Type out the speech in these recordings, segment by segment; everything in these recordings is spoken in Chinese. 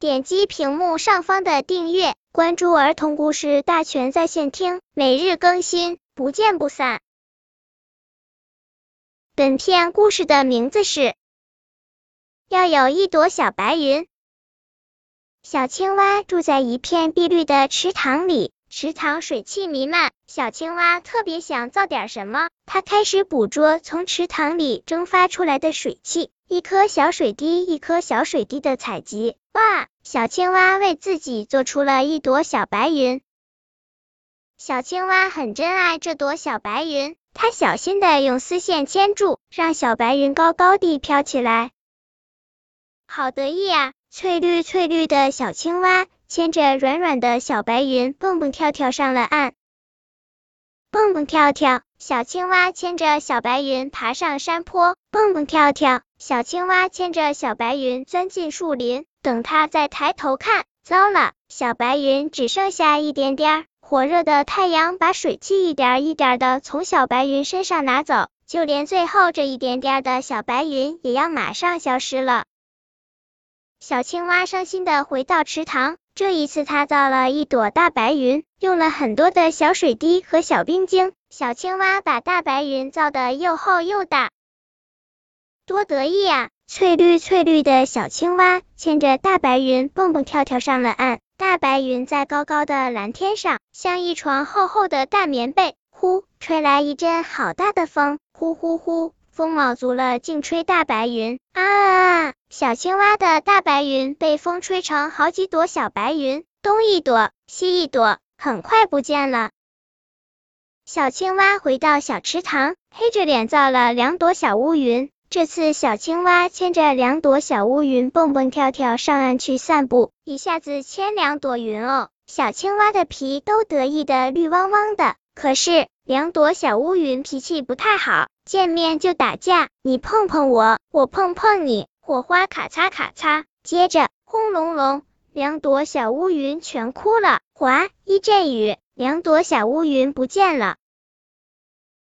点击屏幕上方的订阅，关注儿童故事大全在线听，每日更新，不见不散。本片故事的名字是《要有一朵小白云》。小青蛙住在一片碧绿的池塘里。池塘水汽弥漫，小青蛙特别想造点什么。它开始捕捉从池塘里蒸发出来的水汽，一颗小水滴一颗小水滴的采集。哇！小青蛙为自己做出了一朵小白云。小青蛙很珍爱这朵小白云，它小心的用丝线牵住，让小白云高高地飘起来。好得意啊！翠绿翠绿的小青蛙。牵着软软的小白云，蹦蹦跳跳上了岸。蹦蹦跳跳，小青蛙牵着小白云爬上山坡。蹦蹦跳跳，小青蛙牵着小白云钻进树林。等它再抬头看，糟了，小白云只剩下一点点儿。火热的太阳把水汽一点一点的从小白云身上拿走，就连最后这一点点的小白云也要马上消失了。小青蛙伤心的回到池塘。这一次，他造了一朵大白云，用了很多的小水滴和小冰晶。小青蛙把大白云造的又厚又大，多得意啊！翠绿翠绿的小青蛙牵着大白云蹦蹦跳跳上了岸。大白云在高高的蓝天上，像一床厚厚的大棉被。呼，吹来一阵好大的风，呼呼呼。风卯足了劲吹大白云啊！小青蛙的大白云被风吹成好几朵小白云，东一朵，西一朵，很快不见了。小青蛙回到小池塘，黑着脸造了两朵小乌云。这次小青蛙牵着两朵小乌云蹦蹦跳跳上岸去散步，一下子牵两朵云哦，小青蛙的皮都得意的绿汪汪的。可是两朵小乌云脾气不太好。见面就打架，你碰碰我，我碰碰你，火花咔嚓咔嚓，接着轰隆隆，两朵小乌云全哭了。哗，一阵雨，两朵小乌云不见了。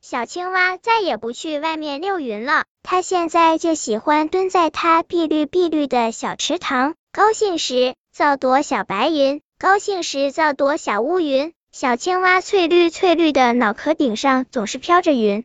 小青蛙再也不去外面溜云了，它现在就喜欢蹲在它碧绿碧绿的小池塘，高兴时造朵小白云，高兴时造朵小乌云。小青蛙翠绿翠绿的脑壳顶上总是飘着云。